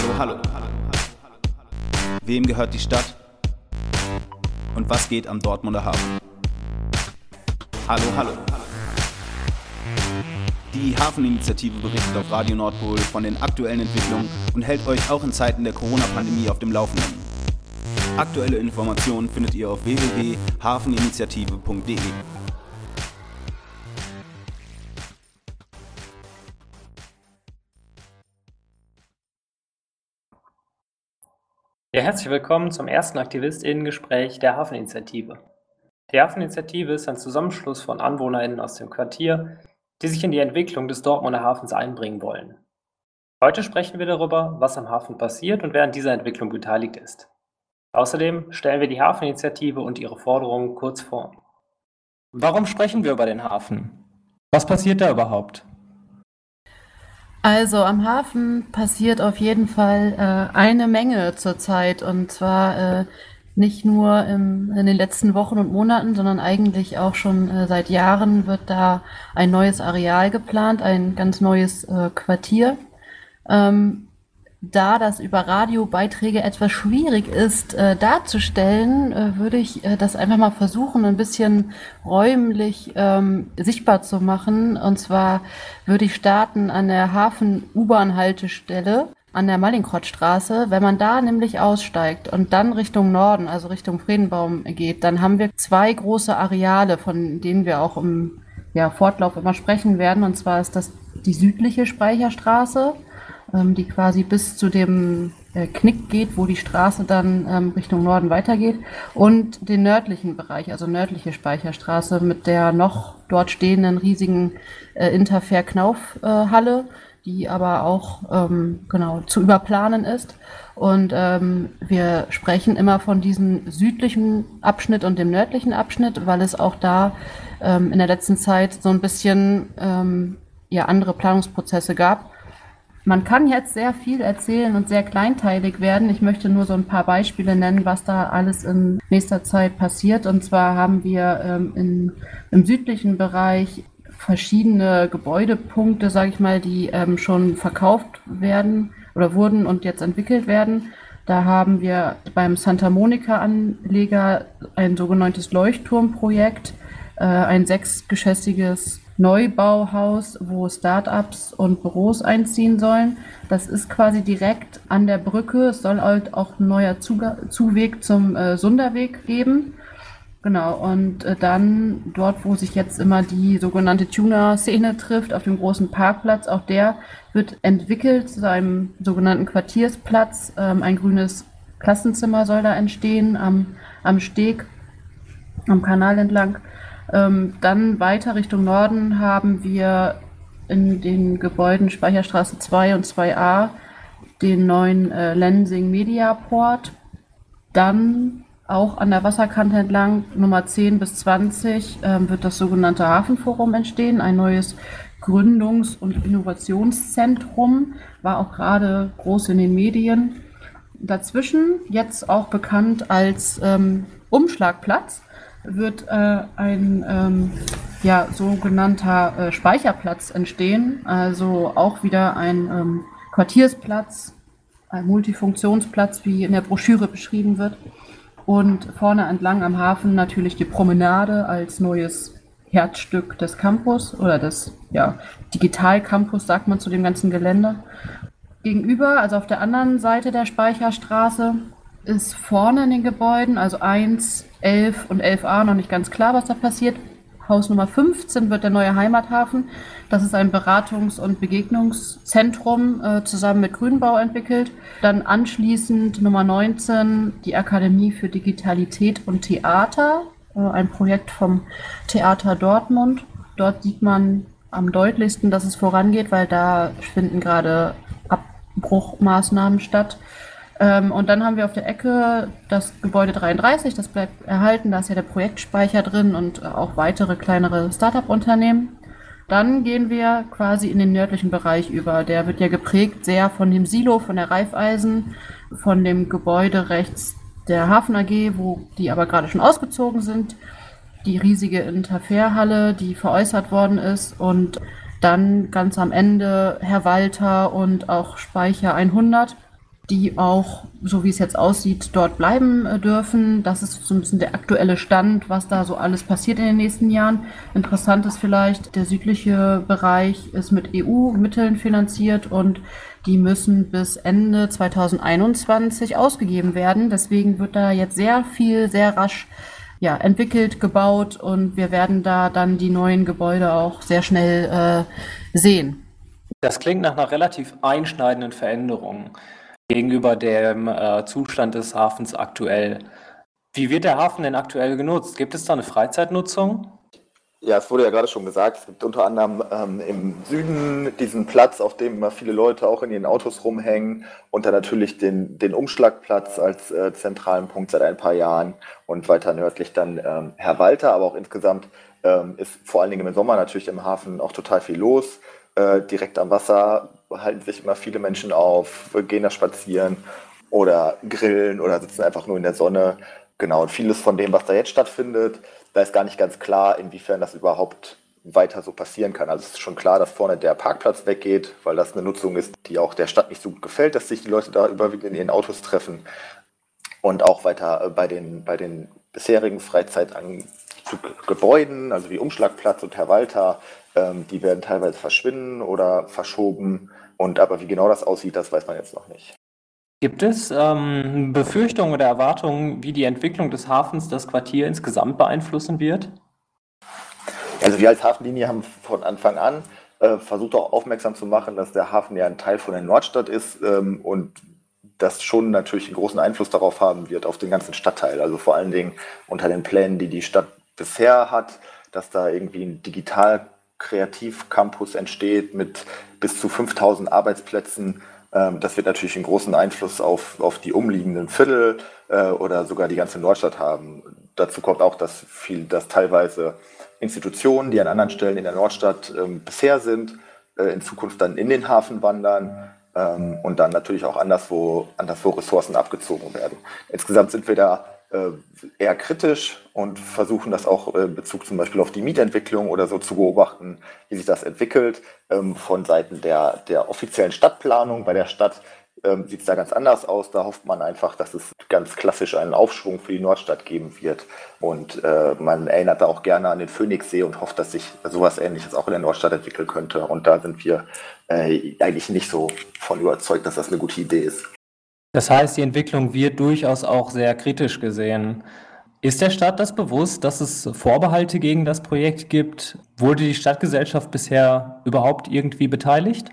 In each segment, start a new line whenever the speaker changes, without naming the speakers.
Hallo, hallo. Wem gehört die Stadt? Und was geht am Dortmunder Hafen? Hallo, hallo. Die Hafeninitiative berichtet auf Radio Nordpol von den aktuellen Entwicklungen und hält euch auch in Zeiten der Corona-Pandemie auf dem Laufenden. Aktuelle Informationen findet ihr auf www.hafeninitiative.de.
herzlich willkommen zum ersten AktivistInnen-Gespräch der Hafeninitiative. Die Hafeninitiative ist ein Zusammenschluss von AnwohnerInnen aus dem Quartier, die sich in die Entwicklung des Dortmunder Hafens einbringen wollen. Heute sprechen wir darüber, was am Hafen passiert und wer an dieser Entwicklung beteiligt ist. Außerdem stellen wir die Hafeninitiative und ihre Forderungen kurz vor.
Warum sprechen wir über den Hafen? Was passiert da überhaupt?
Also am Hafen passiert auf jeden Fall äh, eine Menge zurzeit und zwar äh, nicht nur im, in den letzten Wochen und Monaten, sondern eigentlich auch schon äh, seit Jahren wird da ein neues Areal geplant, ein ganz neues äh, Quartier. Ähm, da das über Radiobeiträge etwas schwierig ist äh, darzustellen, äh, würde ich äh, das einfach mal versuchen, ein bisschen räumlich ähm, sichtbar zu machen. Und zwar würde ich starten an der Hafen-U-Bahn-Haltestelle an der Mallinckrodtstraße. Wenn man da nämlich aussteigt und dann Richtung Norden, also Richtung Friedenbaum geht, dann haben wir zwei große Areale, von denen wir auch im ja, Fortlauf immer sprechen werden. Und zwar ist das die südliche Speicherstraße die quasi bis zu dem äh, Knick geht, wo die Straße dann ähm, Richtung Norden weitergeht, und den nördlichen Bereich, also nördliche Speicherstraße mit der noch dort stehenden riesigen äh, Interfair-Knauf-Halle, die aber auch ähm, genau zu überplanen ist. Und ähm, wir sprechen immer von diesem südlichen Abschnitt und dem nördlichen Abschnitt, weil es auch da ähm, in der letzten Zeit so ein bisschen ähm, ja, andere Planungsprozesse gab man kann jetzt sehr viel erzählen und sehr kleinteilig werden. Ich möchte nur so ein paar Beispiele nennen, was da alles in nächster Zeit passiert. Und zwar haben wir ähm, in, im südlichen Bereich verschiedene Gebäudepunkte, sage ich mal, die ähm, schon verkauft werden oder wurden und jetzt entwickelt werden. Da haben wir beim Santa Monica-Anleger ein sogenanntes Leuchtturmprojekt, äh, ein sechsgeschossiges Neubauhaus, wo Startups und Büros einziehen sollen. Das ist quasi direkt an der Brücke. Es soll halt auch ein neuer Zuga Zuweg zum äh, Sunderweg geben. Genau, und äh, dann dort, wo sich jetzt immer die sogenannte Tuner-Szene trifft, auf dem großen Parkplatz, auch der wird entwickelt zu einem sogenannten Quartiersplatz. Ähm, ein grünes Klassenzimmer soll da entstehen am, am Steg, am Kanal entlang. Ähm, dann weiter Richtung Norden haben wir in den Gebäuden Speicherstraße 2 und 2a den neuen äh, Lensing Mediaport. Dann auch an der Wasserkante entlang Nummer 10 bis 20 ähm, wird das sogenannte Hafenforum entstehen, ein neues Gründungs- und Innovationszentrum, war auch gerade groß in den Medien. Dazwischen jetzt auch bekannt als ähm, Umschlagplatz wird äh, ein ähm, ja, sogenannter äh, Speicherplatz entstehen, also auch wieder ein ähm, Quartiersplatz, ein Multifunktionsplatz, wie in der Broschüre beschrieben wird. Und vorne entlang am Hafen natürlich die Promenade als neues Herzstück des Campus oder des ja, Digital-Campus, sagt man zu dem ganzen Gelände. Gegenüber, also auf der anderen Seite der Speicherstraße, ist vorne in den Gebäuden, also 1, 11 und 11a, noch nicht ganz klar, was da passiert. Haus Nummer 15 wird der neue Heimathafen. Das ist ein Beratungs- und Begegnungszentrum äh, zusammen mit Grünbau entwickelt. Dann anschließend Nummer 19 die Akademie für Digitalität und Theater, äh, ein Projekt vom Theater Dortmund. Dort sieht man am deutlichsten, dass es vorangeht, weil da finden gerade Abbruchmaßnahmen statt. Ähm, und dann haben wir auf der Ecke das Gebäude 33, das bleibt erhalten, da ist ja der Projektspeicher drin und auch weitere kleinere Startup-Unternehmen. Dann gehen wir quasi in den nördlichen Bereich über. Der wird ja geprägt sehr von dem Silo, von der Reifeisen, von dem Gebäude rechts der Hafen AG, wo die aber gerade schon ausgezogen sind. Die riesige Interfairhalle, die veräußert worden ist und dann ganz am Ende Herr Walter und auch Speicher 100 die auch, so wie es jetzt aussieht, dort bleiben äh, dürfen. Das ist so ein bisschen der aktuelle Stand, was da so alles passiert in den nächsten Jahren. Interessant ist vielleicht, der südliche Bereich ist mit EU-Mitteln finanziert und die müssen bis Ende 2021 ausgegeben werden. Deswegen wird da jetzt sehr viel, sehr rasch ja, entwickelt, gebaut und wir werden da dann die neuen Gebäude auch sehr schnell äh, sehen.
Das klingt nach einer relativ einschneidenden Veränderung gegenüber dem äh, Zustand des Hafens aktuell. Wie wird der Hafen denn aktuell genutzt? Gibt es da eine Freizeitnutzung?
Ja, es wurde ja gerade schon gesagt, es gibt unter anderem ähm, im Süden diesen Platz, auf dem immer viele Leute auch in ihren Autos rumhängen und dann natürlich den, den Umschlagplatz als äh, zentralen Punkt seit ein paar Jahren und weiter nördlich dann ähm, Herr Walter, aber auch insgesamt ähm, ist vor allen Dingen im Sommer natürlich im Hafen auch total viel los. Äh, direkt am Wasser halten sich immer viele Menschen auf, gehen da spazieren oder grillen oder sitzen einfach nur in der Sonne. Genau, und vieles von dem, was da jetzt stattfindet, da ist gar nicht ganz klar, inwiefern das überhaupt weiter so passieren kann. Also es ist schon klar, dass vorne der Parkplatz weggeht, weil das eine Nutzung ist, die auch der Stadt nicht so gut gefällt, dass sich die Leute da überwiegend in ihren Autos treffen. Und auch weiter bei den, bei den bisherigen Freizeitgebäuden, also wie Umschlagplatz und Herr Walter, ähm, die werden teilweise verschwinden oder verschoben. Und aber wie genau das aussieht, das weiß man jetzt noch nicht.
Gibt es ähm, Befürchtungen oder Erwartungen, wie die Entwicklung des Hafens das Quartier insgesamt beeinflussen wird?
Also wir als Hafenlinie haben von Anfang an äh, versucht auch aufmerksam zu machen, dass der Hafen ja ein Teil von der Nordstadt ist ähm, und das schon natürlich einen großen Einfluss darauf haben wird, auf den ganzen Stadtteil. Also vor allen Dingen unter den Plänen, die die Stadt bisher hat, dass da irgendwie ein digital Kreativcampus entsteht mit bis zu 5000 Arbeitsplätzen ähm, das wird natürlich einen großen Einfluss auf, auf die umliegenden Viertel äh, oder sogar die ganze Nordstadt haben. Dazu kommt auch, dass viel, dass teilweise Institutionen, die an anderen Stellen in der Nordstadt ähm, bisher sind, äh, in Zukunft dann in den Hafen wandern ähm, und dann natürlich auch anderswo, anderswo Ressourcen abgezogen werden. Insgesamt sind wir da eher kritisch und versuchen das auch in Bezug zum Beispiel auf die Mietentwicklung oder so zu beobachten, wie sich das entwickelt. Ähm, von Seiten der, der offiziellen Stadtplanung bei der Stadt ähm, sieht es da ganz anders aus. Da hofft man einfach, dass es ganz klassisch einen Aufschwung für die Nordstadt geben wird. Und äh, man erinnert da auch gerne an den Phoenixsee und hofft, dass sich sowas Ähnliches auch in der Nordstadt entwickeln könnte. Und da sind wir äh, eigentlich nicht so von überzeugt, dass das eine gute Idee ist.
Das heißt, die Entwicklung wird durchaus auch sehr kritisch gesehen. Ist der Stadt das bewusst, dass es Vorbehalte gegen das Projekt gibt? Wurde die Stadtgesellschaft bisher überhaupt irgendwie beteiligt?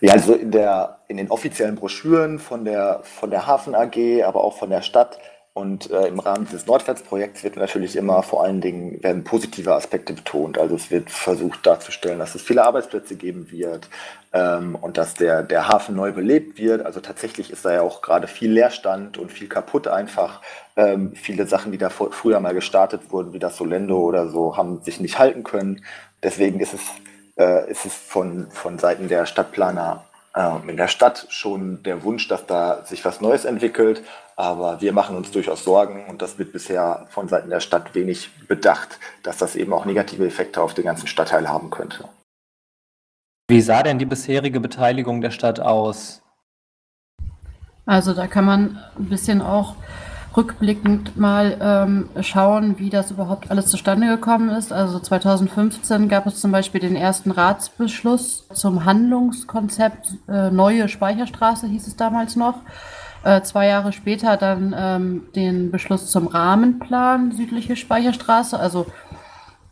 Ja, also in, der, in den offiziellen Broschüren von der, von der Hafen AG, aber auch von der Stadt und äh, im Rahmen dieses Nordwärtsprojekts wird natürlich immer vor allen Dingen werden positive Aspekte betont. Also es wird versucht darzustellen, dass es viele Arbeitsplätze geben wird ähm, und dass der, der Hafen neu belebt wird. Also tatsächlich ist da ja auch gerade viel Leerstand und viel kaputt einfach. Ähm, viele Sachen, die da vor, früher mal gestartet wurden, wie das Solendo oder so, haben sich nicht halten können. Deswegen ist es, äh, ist es von, von Seiten der Stadtplaner äh, in der Stadt schon der Wunsch, dass da sich was Neues entwickelt. Aber wir machen uns durchaus Sorgen und das wird bisher von Seiten der Stadt wenig bedacht, dass das eben auch negative Effekte auf den ganzen Stadtteil haben könnte.
Wie sah denn die bisherige Beteiligung der Stadt aus?
Also da kann man ein bisschen auch rückblickend mal ähm, schauen, wie das überhaupt alles zustande gekommen ist. Also 2015 gab es zum Beispiel den ersten Ratsbeschluss zum Handlungskonzept äh, Neue Speicherstraße, hieß es damals noch. Äh, zwei Jahre später dann ähm, den Beschluss zum Rahmenplan Südliche Speicherstraße. Also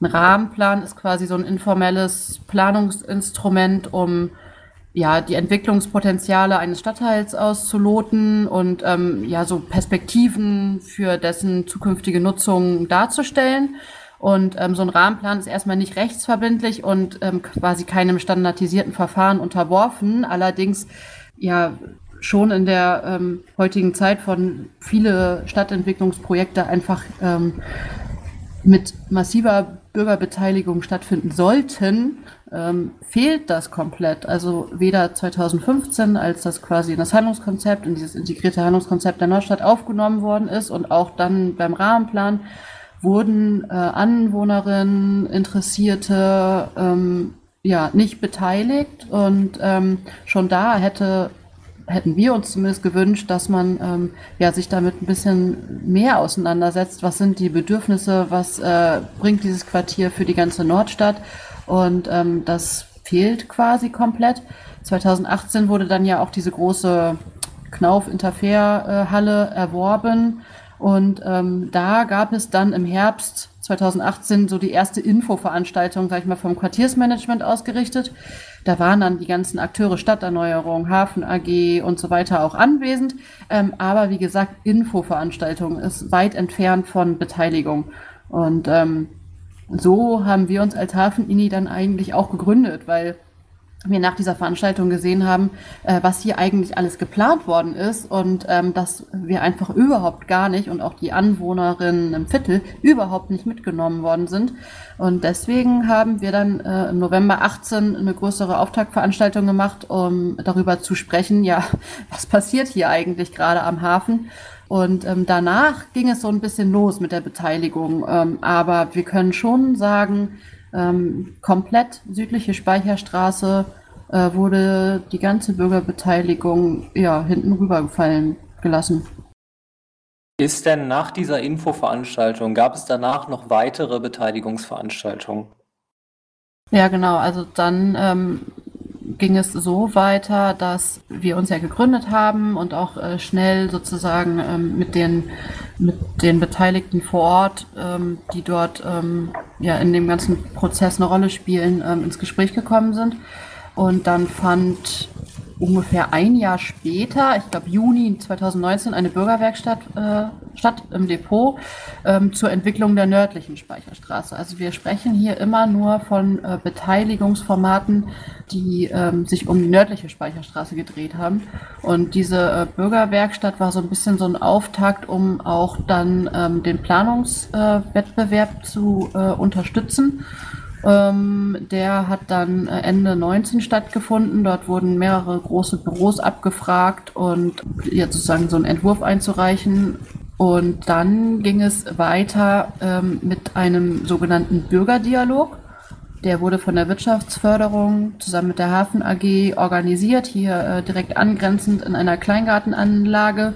ein Rahmenplan ist quasi so ein informelles Planungsinstrument, um ja, die Entwicklungspotenziale eines Stadtteils auszuloten und ähm, ja, so Perspektiven für dessen zukünftige Nutzung darzustellen. Und ähm, so ein Rahmenplan ist erstmal nicht rechtsverbindlich und ähm, quasi keinem standardisierten Verfahren unterworfen. Allerdings ja schon in der ähm, heutigen Zeit von viele Stadtentwicklungsprojekte einfach ähm, mit massiver Bürgerbeteiligung stattfinden sollten, ähm, fehlt das komplett. Also weder 2015, als das quasi in das Handlungskonzept, in dieses integrierte Handlungskonzept der Neustadt aufgenommen worden ist und auch dann beim Rahmenplan, wurden äh, Anwohnerinnen, Interessierte ähm, ja nicht beteiligt und ähm, schon da hätte hätten wir uns zumindest gewünscht, dass man ähm, ja, sich damit ein bisschen mehr auseinandersetzt. Was sind die Bedürfnisse? Was äh, bringt dieses Quartier für die ganze Nordstadt? Und ähm, das fehlt quasi komplett. 2018 wurde dann ja auch diese große Knauf-Interfair-Halle erworben. Und ähm, da gab es dann im Herbst 2018 so die erste Infoveranstaltung, sag ich mal, vom Quartiersmanagement ausgerichtet. Da waren dann die ganzen Akteure Stadterneuerung, Hafen AG und so weiter auch anwesend. Ähm, aber wie gesagt, Infoveranstaltung ist weit entfernt von Beteiligung. Und ähm, so haben wir uns als Hafen-INI dann eigentlich auch gegründet, weil wir nach dieser Veranstaltung gesehen haben, äh, was hier eigentlich alles geplant worden ist und ähm, dass wir einfach überhaupt gar nicht und auch die Anwohnerinnen im Viertel überhaupt nicht mitgenommen worden sind. Und deswegen haben wir dann äh, im November 18 eine größere Auftaktveranstaltung gemacht, um darüber zu sprechen, ja, was passiert hier eigentlich gerade am Hafen. Und ähm, danach ging es so ein bisschen los mit der Beteiligung. Ähm, aber wir können schon sagen, ähm, komplett südliche Speicherstraße äh, wurde die ganze Bürgerbeteiligung ja, hinten rübergefallen gelassen.
Ist denn nach dieser Infoveranstaltung, gab es danach noch weitere Beteiligungsveranstaltungen?
Ja, genau. Also dann ähm, ging es so weiter, dass wir uns ja gegründet haben und auch äh, schnell sozusagen ähm, mit, den, mit den Beteiligten vor Ort, ähm, die dort ähm, ja in dem ganzen Prozess eine Rolle spielen, ähm, ins Gespräch gekommen sind. Und dann fand ungefähr ein Jahr später, ich glaube Juni 2019, eine Bürgerwerkstatt äh, statt im Depot ähm, zur Entwicklung der nördlichen Speicherstraße. Also wir sprechen hier immer nur von äh, Beteiligungsformaten, die ähm, sich um die nördliche Speicherstraße gedreht haben. Und diese äh, Bürgerwerkstatt war so ein bisschen so ein Auftakt, um auch dann ähm, den Planungswettbewerb äh, zu äh, unterstützen. Ähm, der hat dann äh, Ende 19 stattgefunden. Dort wurden mehrere große Büros abgefragt und jetzt sozusagen so einen Entwurf einzureichen. Und dann ging es weiter ähm, mit einem sogenannten Bürgerdialog. Der wurde von der Wirtschaftsförderung zusammen mit der Hafen AG organisiert, hier äh, direkt angrenzend in einer Kleingartenanlage.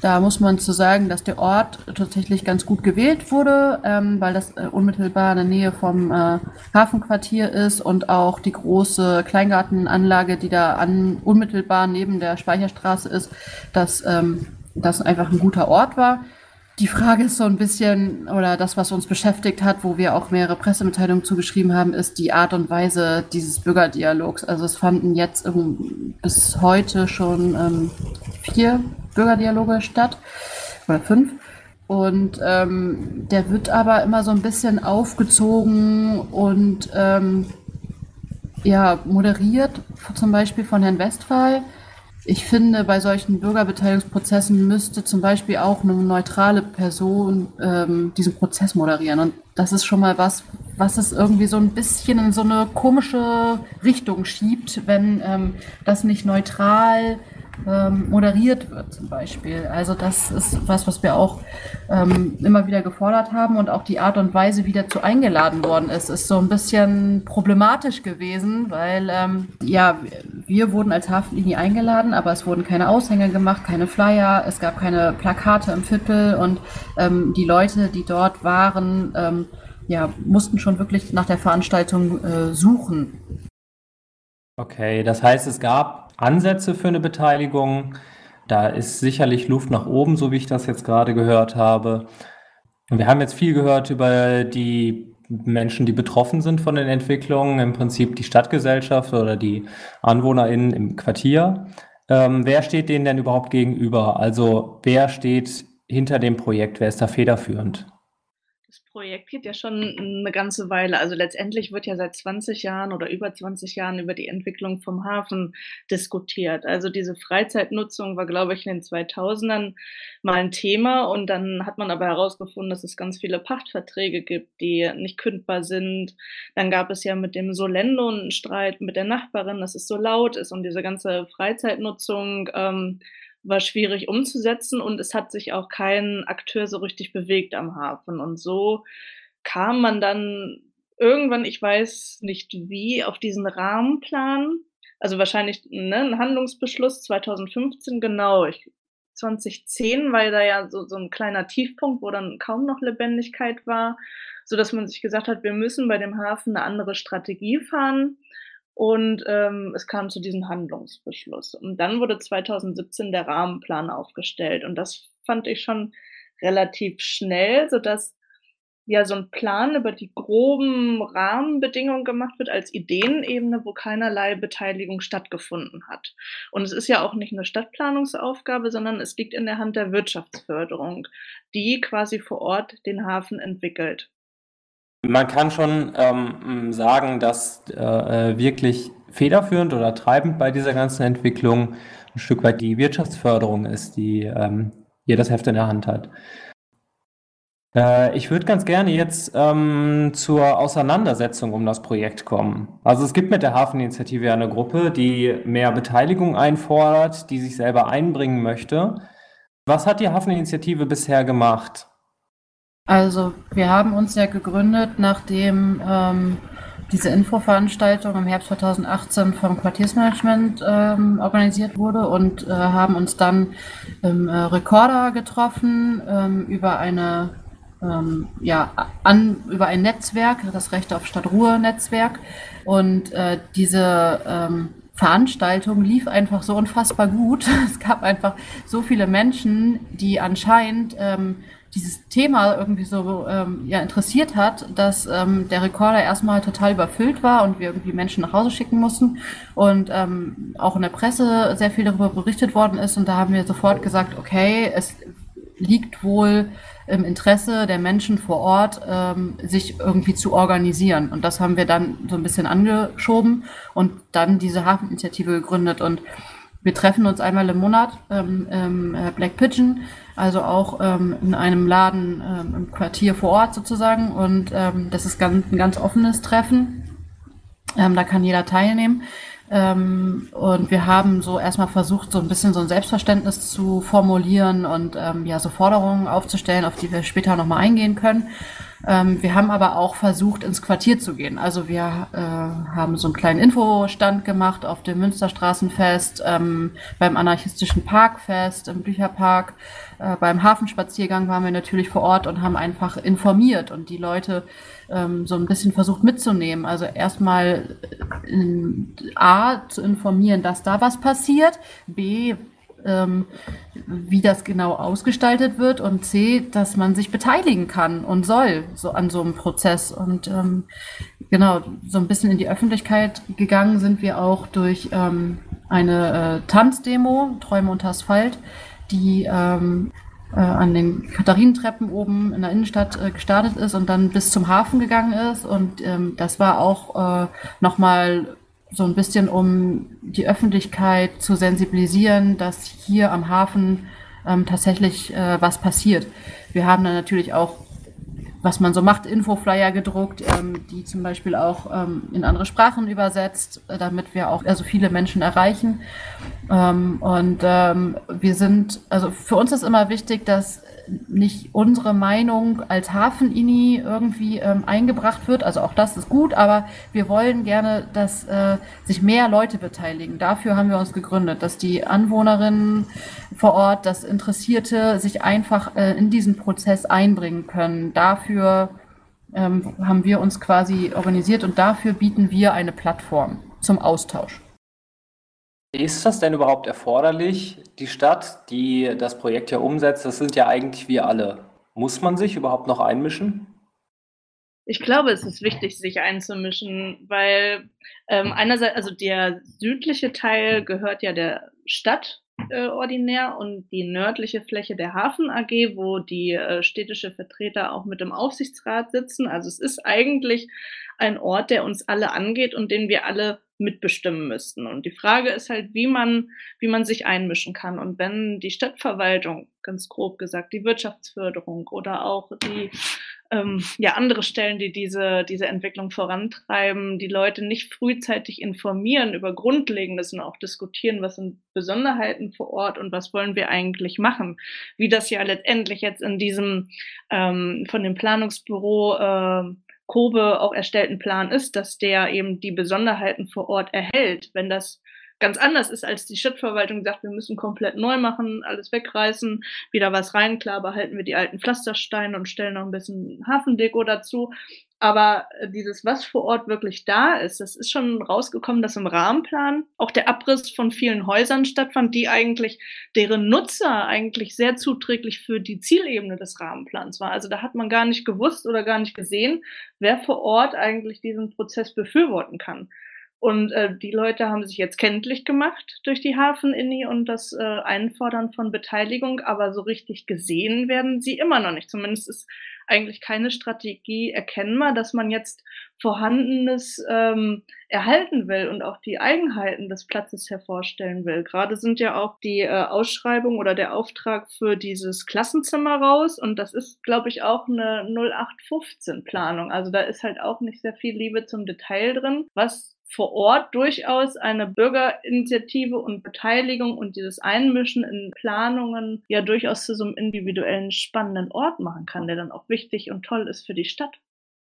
Da muss man zu sagen, dass der Ort tatsächlich ganz gut gewählt wurde, ähm, weil das äh, unmittelbar in der Nähe vom äh, Hafenquartier ist und auch die große Kleingartenanlage, die da an, unmittelbar neben der Speicherstraße ist, dass ähm, das einfach ein guter Ort war. Die Frage ist so ein bisschen, oder das, was uns beschäftigt hat, wo wir auch mehrere Pressemitteilungen zugeschrieben haben, ist die Art und Weise dieses Bürgerdialogs. Also es fanden jetzt bis heute schon ähm, vier Bürgerdialoge statt, oder fünf. Und ähm, der wird aber immer so ein bisschen aufgezogen und ähm, ja, moderiert, zum Beispiel von Herrn Westphal ich finde, bei solchen Bürgerbeteiligungsprozessen müsste zum Beispiel auch eine neutrale Person ähm, diesen Prozess moderieren. Und das ist schon mal was, was es irgendwie so ein bisschen in so eine komische Richtung schiebt, wenn ähm, das nicht neutral ähm, moderiert wird zum Beispiel. Also das ist was, was wir auch ähm, immer wieder gefordert haben und auch die Art und Weise, wie dazu eingeladen worden ist, ist so ein bisschen problematisch gewesen, weil ähm, ja, wir wurden als Hafenlinie eingeladen, aber es wurden keine Aushänge gemacht, keine Flyer, es gab keine Plakate im Viertel und ähm, die Leute, die dort waren, ähm, ja, mussten schon wirklich nach der Veranstaltung äh, suchen.
Okay, das heißt, es gab Ansätze für eine Beteiligung. Da ist sicherlich Luft nach oben, so wie ich das jetzt gerade gehört habe. Wir haben jetzt viel gehört über die Menschen, die betroffen sind von den Entwicklungen, im Prinzip die Stadtgesellschaft oder die AnwohnerInnen im Quartier. Ähm, wer steht denen denn überhaupt gegenüber? Also wer steht hinter dem Projekt? Wer ist da federführend?
Projekt geht ja schon eine ganze Weile. Also letztendlich wird ja seit 20 Jahren oder über 20 Jahren über die Entwicklung vom Hafen diskutiert. Also diese Freizeitnutzung war, glaube ich, in den 2000ern mal ein Thema und dann hat man aber herausgefunden, dass es ganz viele Pachtverträge gibt, die nicht kündbar sind. Dann gab es ja mit dem Solendo einen Streit mit der Nachbarin, dass es so laut ist und diese ganze Freizeitnutzung ähm, war schwierig umzusetzen und es hat sich auch kein Akteur so richtig bewegt am Hafen. Und so kam man dann irgendwann, ich weiß nicht wie, auf diesen Rahmenplan, also wahrscheinlich ne, ein Handlungsbeschluss 2015, genau. Ich, 2010 war da ja so, so ein kleiner Tiefpunkt, wo dann kaum noch Lebendigkeit war, sodass man sich gesagt hat, wir müssen bei dem Hafen eine andere Strategie fahren. Und ähm, es kam zu diesem Handlungsbeschluss. Und dann wurde 2017 der Rahmenplan aufgestellt. Und das fand ich schon relativ schnell, sodass ja so ein Plan über die groben Rahmenbedingungen gemacht wird als Ideenebene, wo keinerlei Beteiligung stattgefunden hat. Und es ist ja auch nicht eine Stadtplanungsaufgabe, sondern es liegt in der Hand der Wirtschaftsförderung, die quasi vor Ort den Hafen entwickelt.
Man kann schon ähm, sagen, dass äh, wirklich federführend oder treibend bei dieser ganzen Entwicklung ein Stück weit die Wirtschaftsförderung ist, die ähm, hier das Heft in der Hand hat. Äh, ich würde ganz gerne jetzt ähm, zur Auseinandersetzung um das Projekt kommen. Also es gibt mit der Hafeninitiative eine Gruppe, die mehr Beteiligung einfordert, die sich selber einbringen möchte. Was hat die Hafeninitiative bisher gemacht?
Also wir haben uns ja gegründet, nachdem ähm, diese Infoveranstaltung im Herbst 2018 vom Quartiersmanagement ähm, organisiert wurde und äh, haben uns dann im äh, Recorder getroffen ähm, über eine ähm, ja, an, über ein Netzwerk, das Recht auf Stadtruhe-Netzwerk. Und äh, diese ähm, Veranstaltung lief einfach so unfassbar gut. Es gab einfach so viele Menschen, die anscheinend ähm, dieses Thema irgendwie so ähm, ja, interessiert hat, dass ähm, der Rekorder erstmal total überfüllt war und wir irgendwie Menschen nach Hause schicken mussten und ähm, auch in der Presse sehr viel darüber berichtet worden ist und da haben wir sofort gesagt, okay, es liegt wohl im Interesse der Menschen vor Ort, ähm, sich irgendwie zu organisieren. Und das haben wir dann so ein bisschen angeschoben und dann diese Hafeninitiative gegründet. Und wir treffen uns einmal im Monat ähm, im äh, Black Pigeon, also auch ähm, in einem Laden ähm, im Quartier vor Ort sozusagen. Und ähm, das ist ganz, ein ganz offenes Treffen. Ähm, da kann jeder teilnehmen. Ähm, und wir haben so erstmal versucht, so ein bisschen so ein Selbstverständnis zu formulieren und ähm, ja, so Forderungen aufzustellen, auf die wir später nochmal eingehen können. Ähm, wir haben aber auch versucht, ins Quartier zu gehen. Also wir äh, haben so einen kleinen Infostand gemacht auf dem Münsterstraßenfest, ähm, beim anarchistischen Parkfest, im Bücherpark, äh, beim Hafenspaziergang waren wir natürlich vor Ort und haben einfach informiert und die Leute ähm, so ein bisschen versucht mitzunehmen. Also erstmal äh, A, zu informieren, dass da was passiert, B, ähm, wie das genau ausgestaltet wird und C, dass man sich beteiligen kann und soll so an so einem Prozess. Und ähm, genau, so ein bisschen in die Öffentlichkeit gegangen sind wir auch durch ähm, eine äh, Tanzdemo, Träume unter Asphalt, die ähm, äh, an den Katharinentreppen oben in der Innenstadt äh, gestartet ist und dann bis zum Hafen gegangen ist. Und ähm, das war auch äh, nochmal so ein bisschen, um die Öffentlichkeit zu sensibilisieren, dass hier am Hafen ähm, tatsächlich äh, was passiert. Wir haben dann natürlich auch was man so macht, Infoflyer gedruckt, ähm, die zum Beispiel auch ähm, in andere Sprachen übersetzt, äh, damit wir auch also viele Menschen erreichen. Ähm, und ähm, wir sind, also für uns ist immer wichtig, dass nicht unsere Meinung als Hafenini irgendwie ähm, eingebracht wird. Also auch das ist gut, aber wir wollen gerne, dass äh, sich mehr Leute beteiligen. Dafür haben wir uns gegründet, dass die Anwohnerinnen vor Ort, dass Interessierte sich einfach äh, in diesen Prozess einbringen können. Dafür ähm, haben wir uns quasi organisiert und dafür bieten wir eine Plattform zum Austausch.
Ist das denn überhaupt erforderlich? Die Stadt, die das Projekt ja umsetzt, das sind ja eigentlich wir alle. Muss man sich überhaupt noch einmischen?
Ich glaube, es ist wichtig, sich einzumischen, weil ähm, einerseits, also der südliche Teil gehört ja der Stadt äh, ordinär und die nördliche Fläche der Hafen AG, wo die äh, städtische Vertreter auch mit im Aufsichtsrat sitzen. Also es ist eigentlich ein Ort, der uns alle angeht und den wir alle mitbestimmen müssten. Und die Frage ist halt, wie man, wie man sich einmischen kann. Und wenn die Stadtverwaltung, ganz grob gesagt, die Wirtschaftsförderung oder auch die ähm, ja, andere Stellen, die diese, diese Entwicklung vorantreiben, die Leute nicht frühzeitig informieren über Grundlegendes und auch diskutieren, was sind Besonderheiten vor Ort und was wollen wir eigentlich machen. Wie das ja letztendlich jetzt in diesem ähm, von dem Planungsbüro äh, Kobe auch erstellten Plan ist, dass der eben die Besonderheiten vor Ort erhält. Wenn das ganz anders ist, als die Stadtverwaltung sagt, wir müssen komplett neu machen, alles wegreißen, wieder was rein. Klar behalten wir die alten Pflastersteine und stellen noch ein bisschen Hafendeko dazu. Aber äh, dieses, was vor Ort wirklich da ist, das ist schon rausgekommen, dass im Rahmenplan auch der Abriss von vielen Häusern stattfand, die eigentlich, deren Nutzer eigentlich sehr zuträglich für die Zielebene des Rahmenplans war. Also da hat man gar nicht gewusst oder gar nicht gesehen, wer vor Ort eigentlich diesen Prozess befürworten kann. Und äh, die Leute haben sich jetzt kenntlich gemacht durch die Hafen-Inni und das äh, Einfordern von Beteiligung, aber so richtig gesehen werden sie immer noch nicht. Zumindest ist eigentlich keine Strategie erkennbar, dass man jetzt Vorhandenes ähm, erhalten will und auch die Eigenheiten des Platzes hervorstellen will. Gerade sind ja auch die äh, Ausschreibung oder der Auftrag für dieses Klassenzimmer raus und das ist, glaube ich, auch eine 0815-Planung. Also da ist halt auch nicht sehr viel Liebe zum Detail drin, was vor Ort durchaus eine Bürgerinitiative und Beteiligung und dieses Einmischen in Planungen ja durchaus zu so einem individuellen spannenden Ort machen kann, der dann auch wichtig und toll ist für die Stadt.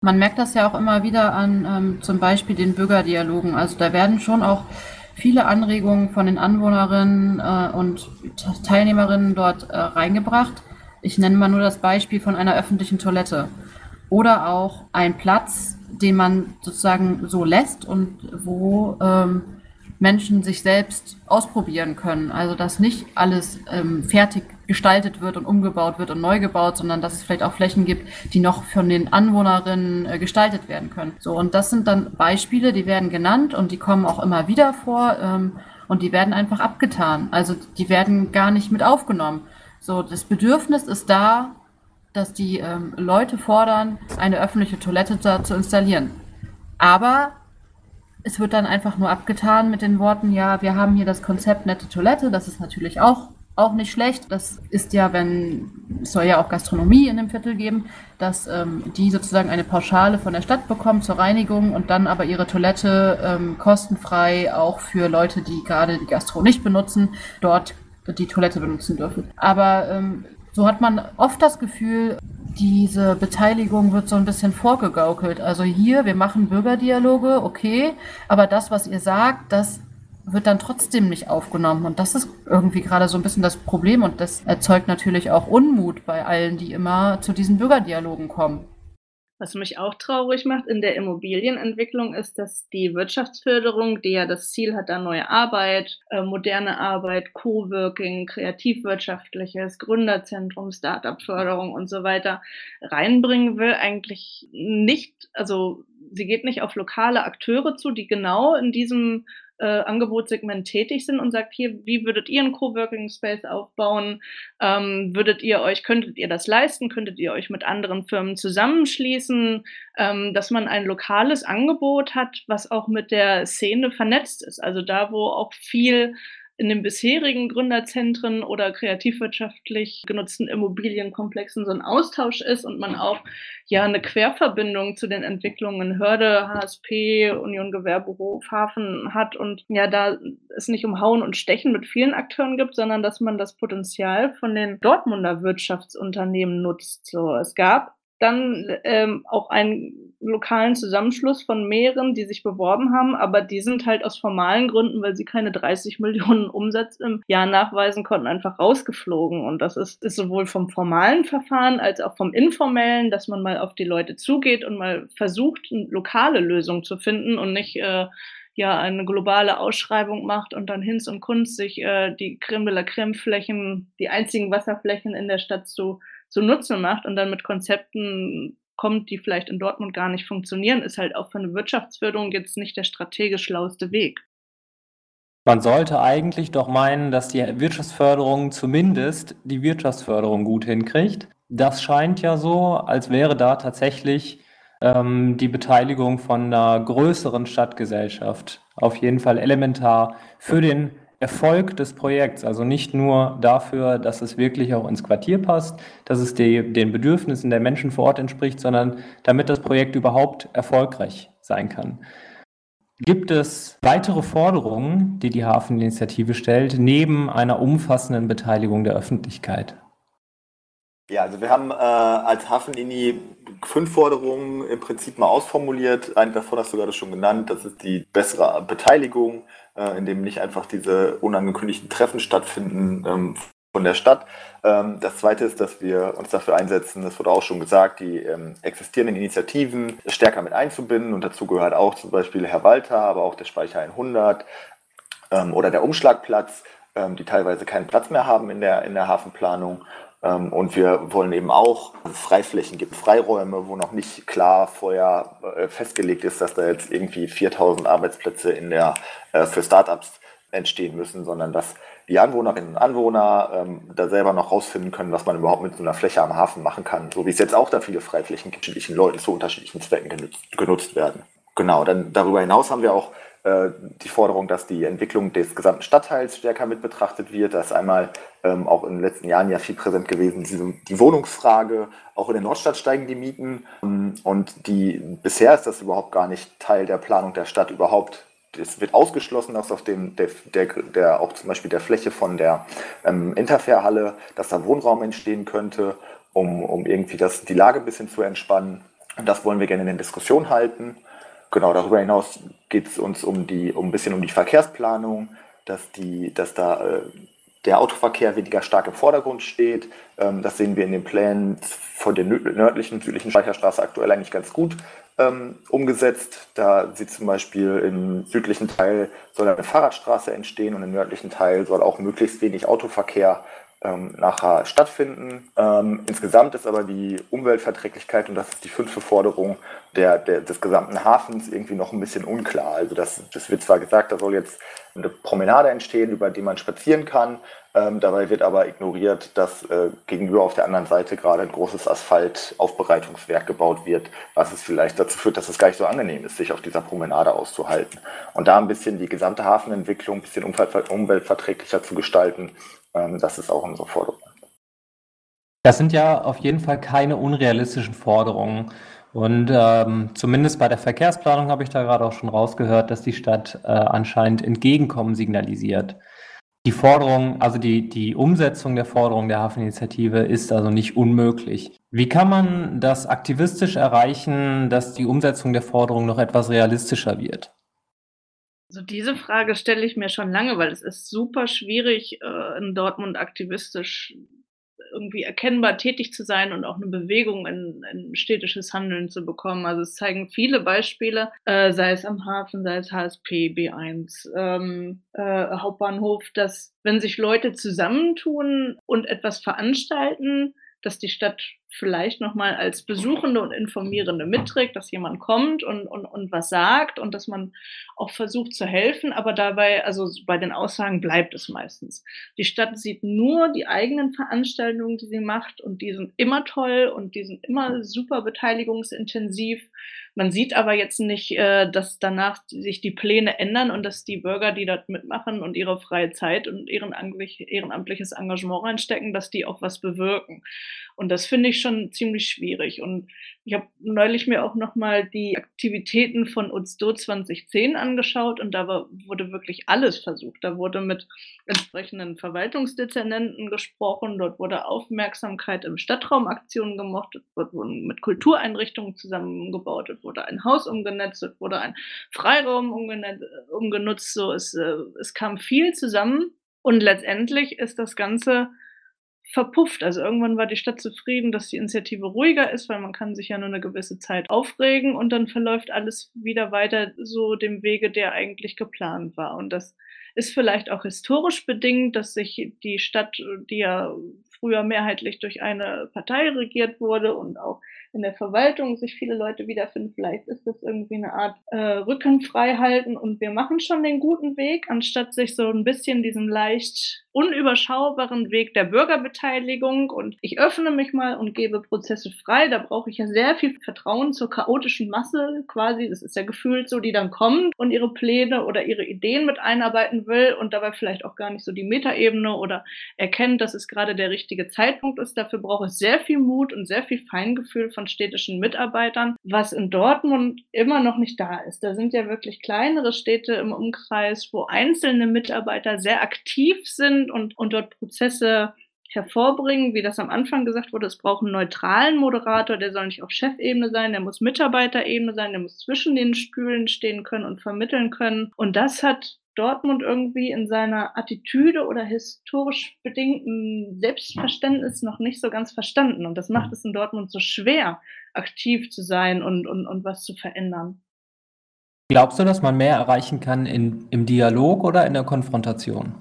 Man merkt das ja auch immer wieder an ähm, zum Beispiel den Bürgerdialogen. Also da werden schon auch viele Anregungen von den Anwohnerinnen äh, und Teilnehmerinnen dort äh, reingebracht. Ich nenne mal nur das Beispiel von einer öffentlichen Toilette oder auch ein Platz, den man sozusagen so lässt und wo ähm, Menschen sich selbst ausprobieren können. Also dass nicht alles ähm, fertig gestaltet wird und umgebaut wird und neu gebaut, sondern dass es vielleicht auch Flächen gibt, die noch von den Anwohnerinnen äh, gestaltet werden können. So, und das sind dann Beispiele, die werden genannt und die kommen auch immer wieder vor ähm, und die werden einfach abgetan. Also die werden gar nicht mit aufgenommen. So, das Bedürfnis ist da, dass die ähm, Leute fordern, eine öffentliche Toilette da zu installieren. Aber es wird dann einfach nur abgetan mit den Worten, ja, wir haben hier das Konzept nette Toilette, das ist natürlich auch, auch nicht schlecht. Das ist ja, wenn, es soll ja auch Gastronomie in dem Viertel geben, dass ähm, die sozusagen eine Pauschale von der Stadt bekommen zur Reinigung und dann aber ihre Toilette ähm, kostenfrei auch für Leute, die gerade die Gastro nicht benutzen, dort die Toilette benutzen dürfen. Aber ähm, so hat man oft das Gefühl, diese Beteiligung wird so ein bisschen vorgegaukelt. Also hier, wir machen Bürgerdialoge, okay, aber das, was ihr sagt, das wird dann trotzdem nicht aufgenommen. Und das ist irgendwie gerade so ein bisschen das Problem und das erzeugt natürlich auch Unmut bei allen, die immer zu diesen Bürgerdialogen kommen.
Was mich auch traurig macht in der Immobilienentwicklung ist, dass die Wirtschaftsförderung, die ja das Ziel hat, da neue Arbeit, äh, moderne Arbeit, Coworking, kreativwirtschaftliches, Gründerzentrum, Startup-Förderung und so weiter reinbringen will, eigentlich nicht, also sie geht nicht auf lokale Akteure zu, die genau in diesem äh, Angebotssegment tätig sind und sagt, hier, wie würdet ihr einen Coworking Space aufbauen? Ähm, würdet ihr euch, könntet ihr das leisten? Könntet ihr euch mit anderen Firmen zusammenschließen? Ähm, dass man ein lokales Angebot hat, was auch mit der Szene vernetzt ist. Also da, wo auch viel in den bisherigen Gründerzentren oder kreativwirtschaftlich genutzten Immobilienkomplexen so ein Austausch ist und man auch ja eine Querverbindung zu den Entwicklungen Hörde, HSP, Union Gewerbehof, Hafen hat und ja da es nicht um Hauen und Stechen mit vielen Akteuren gibt, sondern dass man das Potenzial von den Dortmunder Wirtschaftsunternehmen nutzt. So, es gab dann ähm, auch einen lokalen Zusammenschluss von mehreren, die sich beworben haben, aber die sind halt aus formalen Gründen, weil sie keine 30 Millionen Umsatz im Jahr nachweisen konnten, einfach rausgeflogen. Und das ist, ist sowohl vom formalen Verfahren als auch vom informellen, dass man mal auf die Leute zugeht und mal versucht, eine lokale Lösung zu finden und nicht äh, ja eine globale Ausschreibung macht und dann Hinz und Kunst sich äh, die Creme de la Creme Flächen, die einzigen Wasserflächen in der Stadt zu zunutze macht und dann mit Konzepten kommt, die vielleicht in Dortmund gar nicht funktionieren, ist halt auch für eine Wirtschaftsförderung jetzt nicht der strategisch schlauste Weg.
Man sollte eigentlich doch meinen, dass die Wirtschaftsförderung zumindest die Wirtschaftsförderung gut hinkriegt. Das scheint ja so, als wäre da tatsächlich ähm, die Beteiligung von einer größeren Stadtgesellschaft auf jeden Fall elementar für den Erfolg des Projekts, also nicht nur dafür, dass es wirklich auch ins Quartier passt, dass es die, den Bedürfnissen der Menschen vor Ort entspricht, sondern damit das Projekt überhaupt erfolgreich sein kann. Gibt es weitere Forderungen, die die Hafeninitiative stellt, neben einer umfassenden Beteiligung der Öffentlichkeit?
Ja, also wir haben äh, als Hafenlinie fünf Forderungen im Prinzip mal ausformuliert. Eine davon hast du gerade schon genannt, das ist die bessere Beteiligung, äh, indem nicht einfach diese unangekündigten Treffen stattfinden ähm, von der Stadt. Ähm, das zweite ist, dass wir uns dafür einsetzen, das wurde auch schon gesagt, die ähm, existierenden Initiativen stärker mit einzubinden und dazu gehört auch zum Beispiel Herr Walter, aber auch der Speicher 100 ähm, oder der Umschlagplatz, ähm, die teilweise keinen Platz mehr haben in der, in der Hafenplanung. Ähm, und wir wollen eben auch Freiflächen gibt, Freiräume, wo noch nicht klar vorher äh, festgelegt ist, dass da jetzt irgendwie 4000 Arbeitsplätze in der, äh, für Startups entstehen müssen, sondern dass die Anwohnerinnen und Anwohner ähm, da selber noch rausfinden können, was man überhaupt mit so einer Fläche am Hafen machen kann. So wie es jetzt auch da viele Freiflächen gibt, unterschiedlichen Leuten zu unterschiedlichen Zwecken genutzt, genutzt werden. Genau, dann darüber hinaus haben wir auch die Forderung, dass die Entwicklung des gesamten Stadtteils stärker mit betrachtet wird. Da ist einmal ähm, auch in den letzten Jahren ja viel präsent gewesen, diese, die Wohnungsfrage. Auch in der Nordstadt steigen die Mieten. Ähm, und die, bisher ist das überhaupt gar nicht Teil der Planung der Stadt überhaupt. Es wird ausgeschlossen, dass auf dem, der, der, der auch zum Beispiel der Fläche von der ähm, Interfairhalle, dass da Wohnraum entstehen könnte, um, um irgendwie das, die Lage ein bisschen zu entspannen. Und das wollen wir gerne in der Diskussion halten. Genau, darüber hinaus geht es uns um die, um ein bisschen um die Verkehrsplanung, dass die, dass da äh, der Autoverkehr weniger stark im Vordergrund steht. Ähm, das sehen wir in den Plänen von der nördlichen südlichen Speicherstraße aktuell eigentlich ganz gut ähm, umgesetzt. Da sieht zum Beispiel im südlichen Teil soll eine Fahrradstraße entstehen und im nördlichen Teil soll auch möglichst wenig Autoverkehr ähm, nachher stattfinden. Ähm, insgesamt ist aber die Umweltverträglichkeit, und das ist die fünfte Forderung der, der, des gesamten Hafens, irgendwie noch ein bisschen unklar. Also das, das wird zwar gesagt, da soll jetzt eine Promenade entstehen, über die man spazieren kann. Ähm, dabei wird aber ignoriert, dass äh, gegenüber auf der anderen Seite gerade ein großes Asphaltaufbereitungswerk gebaut wird, was es vielleicht dazu führt, dass es gar nicht so angenehm ist, sich auf dieser Promenade auszuhalten. Und da ein bisschen die gesamte Hafenentwicklung ein bisschen umweltverträglicher zu gestalten, das ist auch unsere Forderung.
Das sind ja auf jeden Fall keine unrealistischen Forderungen. Und ähm, zumindest bei der Verkehrsplanung habe ich da gerade auch schon rausgehört, dass die Stadt äh, anscheinend Entgegenkommen signalisiert. Die Forderung, also die, die Umsetzung der Forderung der Hafeninitiative ist also nicht unmöglich. Wie kann man das aktivistisch erreichen, dass die Umsetzung der Forderung noch etwas realistischer wird?
Also diese Frage stelle ich mir schon lange, weil es ist super schwierig, äh, in Dortmund aktivistisch irgendwie erkennbar tätig zu sein und auch eine Bewegung in, in städtisches Handeln zu bekommen. Also es zeigen viele Beispiele, äh, sei es am Hafen, sei es HSP, B1, ähm, äh, Hauptbahnhof, dass wenn sich Leute zusammentun und etwas veranstalten, dass die Stadt vielleicht nochmal als Besuchende und Informierende mitträgt, dass jemand kommt und, und, und was sagt und dass man auch versucht zu helfen, aber dabei, also bei den Aussagen bleibt es meistens. Die Stadt sieht nur die eigenen Veranstaltungen, die sie macht und die sind immer toll und die sind immer super beteiligungsintensiv. Man sieht aber jetzt nicht, äh, dass danach sich die Pläne ändern und dass die Bürger, die dort mitmachen und ihre freie Zeit und ehrenamtlich, ehrenamtliches Engagement reinstecken, dass die auch was bewirken. Und das finde ich schon ziemlich schwierig. Und ich habe neulich mir auch nochmal die Aktivitäten von UZDO 2010 angeschaut und da wurde wirklich alles versucht. Da wurde mit entsprechenden Verwaltungsdezernenten gesprochen, dort wurde Aufmerksamkeit im Stadtraumaktionen gemacht, dort wurden mit Kultureinrichtungen zusammengebaut, dort wurde ein Haus umgenetzt, dort wurde ein Freiraum umgenutzt. So, es, äh, es kam viel zusammen und letztendlich ist das Ganze verpufft. Also irgendwann war die Stadt zufrieden, dass die Initiative ruhiger ist, weil man kann sich ja nur eine gewisse Zeit aufregen und dann verläuft alles wieder weiter so dem Wege, der eigentlich geplant war. Und das ist vielleicht auch historisch bedingt, dass sich die Stadt, die ja früher mehrheitlich durch eine Partei regiert wurde und auch in der Verwaltung sich viele Leute wiederfinden. Vielleicht ist das irgendwie eine Art äh, Rücken frei halten und wir machen schon den guten Weg, anstatt sich so ein bisschen diesen leicht unüberschaubaren Weg der Bürgerbeteiligung und ich öffne mich mal und gebe Prozesse frei. Da brauche ich ja sehr viel Vertrauen zur chaotischen Masse quasi. Das ist ja gefühlt so, die dann kommt und ihre Pläne oder ihre Ideen mit einarbeiten will und dabei vielleicht auch gar nicht so die Metaebene oder erkennt, dass es gerade der richtige Zeitpunkt ist. Dafür brauche ich sehr viel Mut und sehr viel Feingefühl von städtischen Mitarbeitern, was in Dortmund immer noch nicht da ist. Da sind ja wirklich kleinere Städte im Umkreis, wo einzelne Mitarbeiter sehr aktiv sind und, und dort Prozesse hervorbringen, wie das am Anfang gesagt wurde, es braucht einen neutralen Moderator, der soll nicht auf Chefebene sein, der muss Mitarbeiterebene sein, der muss zwischen den Stühlen stehen können und vermitteln können. Und das hat Dortmund irgendwie in seiner Attitüde oder historisch bedingten Selbstverständnis noch nicht so ganz verstanden. Und das macht es in Dortmund so schwer, aktiv zu sein und, und, und was zu verändern.
Glaubst du, dass man mehr erreichen kann in, im Dialog oder in der Konfrontation?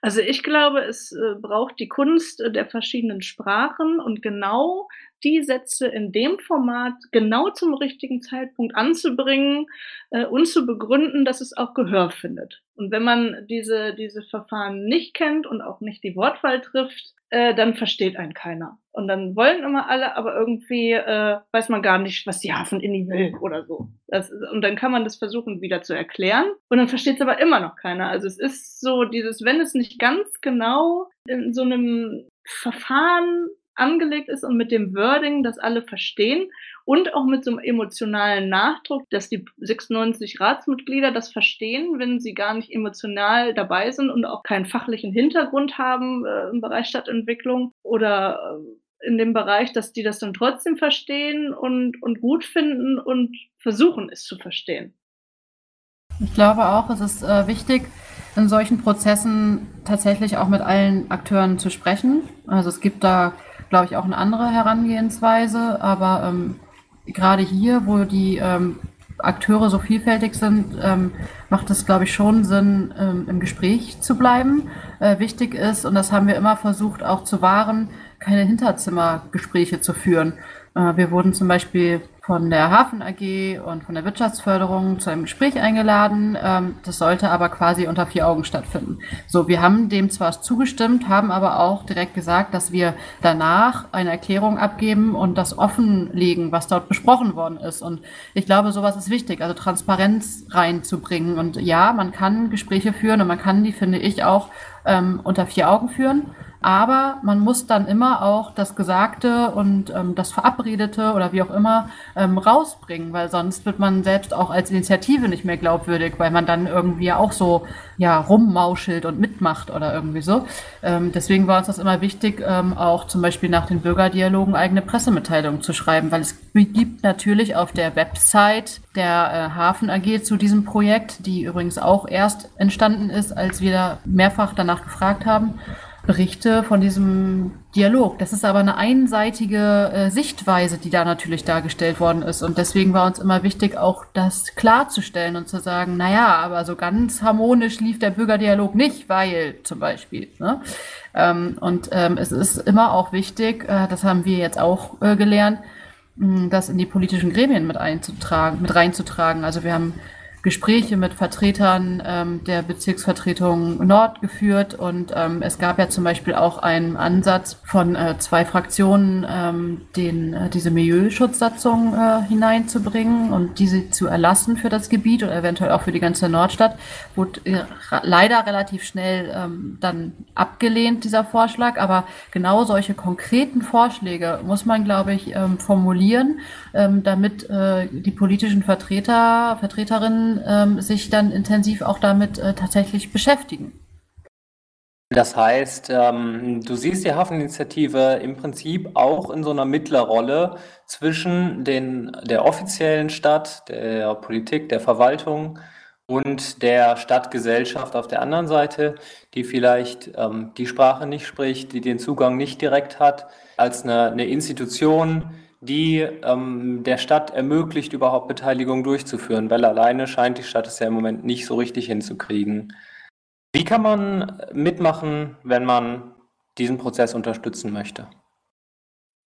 Also ich glaube, es äh, braucht die Kunst der verschiedenen Sprachen und genau die Sätze in dem Format genau zum richtigen Zeitpunkt anzubringen äh, und zu begründen, dass es auch Gehör findet. Und wenn man diese, diese Verfahren nicht kennt und auch nicht die Wortwahl trifft, äh, dann versteht einen keiner. Und dann wollen immer alle, aber irgendwie äh, weiß man gar nicht, was die Hafenini will oder so. Das, und dann kann man das versuchen wieder zu erklären und dann versteht es aber immer noch keiner. Also es ist so dieses, wenn es nicht ganz genau in so einem Verfahren angelegt ist und mit dem Wording, das alle verstehen und auch mit so einem emotionalen Nachdruck, dass die 96 Ratsmitglieder das verstehen, wenn sie gar nicht emotional dabei sind und auch keinen fachlichen Hintergrund haben äh, im Bereich Stadtentwicklung oder äh, in dem Bereich, dass die das dann trotzdem verstehen und, und gut finden und versuchen es zu verstehen.
Ich glaube auch, es ist äh, wichtig, in solchen Prozessen tatsächlich auch mit allen Akteuren zu sprechen. Also es gibt da glaube ich, auch eine andere Herangehensweise. Aber ähm, gerade hier, wo die ähm, Akteure so vielfältig sind, ähm, macht es, glaube ich, schon Sinn, ähm, im Gespräch zu bleiben. Äh, wichtig ist, und das haben wir immer versucht auch zu wahren, keine Hinterzimmergespräche zu führen. Äh, wir wurden zum Beispiel von der Hafen AG und von der Wirtschaftsförderung zu einem Gespräch eingeladen. Ähm, das sollte aber quasi unter vier Augen stattfinden. So, wir haben dem zwar zugestimmt, haben aber auch direkt gesagt, dass wir danach eine Erklärung abgeben und das offenlegen, was dort besprochen worden ist. Und ich glaube, sowas ist wichtig, also Transparenz reinzubringen. Und ja, man kann Gespräche führen und man kann die, finde ich, auch ähm, unter vier Augen führen. Aber man muss dann immer auch das Gesagte und ähm, das Verabredete oder wie auch immer ähm, rausbringen, weil sonst wird man selbst auch als Initiative nicht mehr glaubwürdig, weil man dann irgendwie auch so ja rummauschelt und mitmacht oder irgendwie so. Ähm, deswegen war uns das immer wichtig, ähm, auch zum Beispiel nach den Bürgerdialogen eigene Pressemitteilungen zu schreiben, weil es gibt natürlich auf der Website der äh, Hafen AG zu diesem Projekt, die übrigens auch erst entstanden ist, als wir da mehrfach danach gefragt haben Berichte von diesem Dialog. Das ist aber eine einseitige äh, Sichtweise, die da natürlich dargestellt worden ist. Und deswegen war uns immer wichtig, auch das klarzustellen und zu sagen, naja, aber so ganz harmonisch lief der Bürgerdialog nicht, weil zum Beispiel. Ne? Ähm, und ähm, es ist immer auch wichtig, äh, das haben wir jetzt auch äh, gelernt, mh, das in die politischen Gremien mit einzutragen, mit reinzutragen. Also wir haben Gespräche mit Vertretern ähm, der Bezirksvertretung Nord geführt und ähm, es gab ja zum Beispiel auch einen Ansatz von äh, zwei Fraktionen, ähm, den, äh, diese Milieuschutzsatzung äh, hineinzubringen und diese zu erlassen für das Gebiet oder eventuell auch für die ganze Nordstadt, wurde äh, leider relativ schnell ähm, dann abgelehnt, dieser Vorschlag. Aber genau solche konkreten Vorschläge muss man, glaube ich, ähm, formulieren, ähm, damit äh, die politischen Vertreter, Vertreterinnen ähm, sich dann intensiv auch damit äh, tatsächlich beschäftigen.
Das heißt, ähm, du siehst die Hafeninitiative im Prinzip auch in so einer Mittlerrolle zwischen den, der offiziellen Stadt, der Politik, der Verwaltung und der Stadtgesellschaft auf der anderen Seite, die vielleicht ähm, die Sprache nicht spricht, die den Zugang nicht direkt hat, als eine, eine Institution, die ähm, der Stadt ermöglicht, überhaupt Beteiligung durchzuführen, weil alleine scheint die Stadt es ja im Moment nicht so richtig hinzukriegen. Wie kann man mitmachen, wenn man diesen Prozess unterstützen möchte?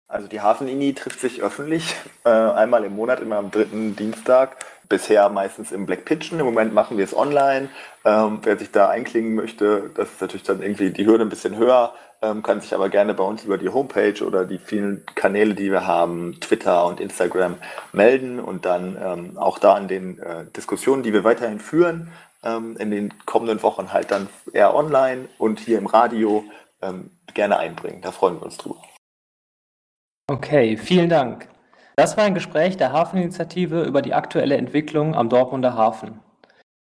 Also die Hafenini trifft sich öffentlich, äh, einmal im Monat, immer am dritten Dienstag. Bisher meistens im Black Pitchen. Im Moment machen wir es online. Ähm, wer sich da einklingen möchte, das ist natürlich dann irgendwie die Hürde ein bisschen höher ähm, kann sich aber gerne bei uns über die Homepage oder die vielen Kanäle, die wir haben, Twitter und Instagram, melden und dann ähm, auch da an den äh, Diskussionen, die wir weiterhin führen, ähm, in den kommenden Wochen halt dann eher online und hier im Radio ähm, gerne einbringen. Da freuen wir uns drüber.
Okay, vielen Dank. Das war ein Gespräch der Hafeninitiative über die aktuelle Entwicklung am Dortmunder Hafen.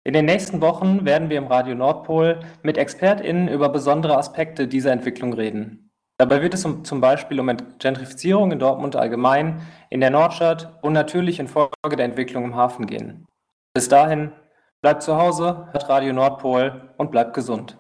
In den nächsten Wochen werden wir im Radio Nordpol mit ExpertInnen über besondere Aspekte dieser Entwicklung reden. Dabei wird es um, zum Beispiel um Gentrifizierung in Dortmund allgemein, in der Nordstadt und natürlich in Folge der Entwicklung im Hafen gehen. Bis dahin, bleibt zu Hause, hört Radio Nordpol und bleibt gesund.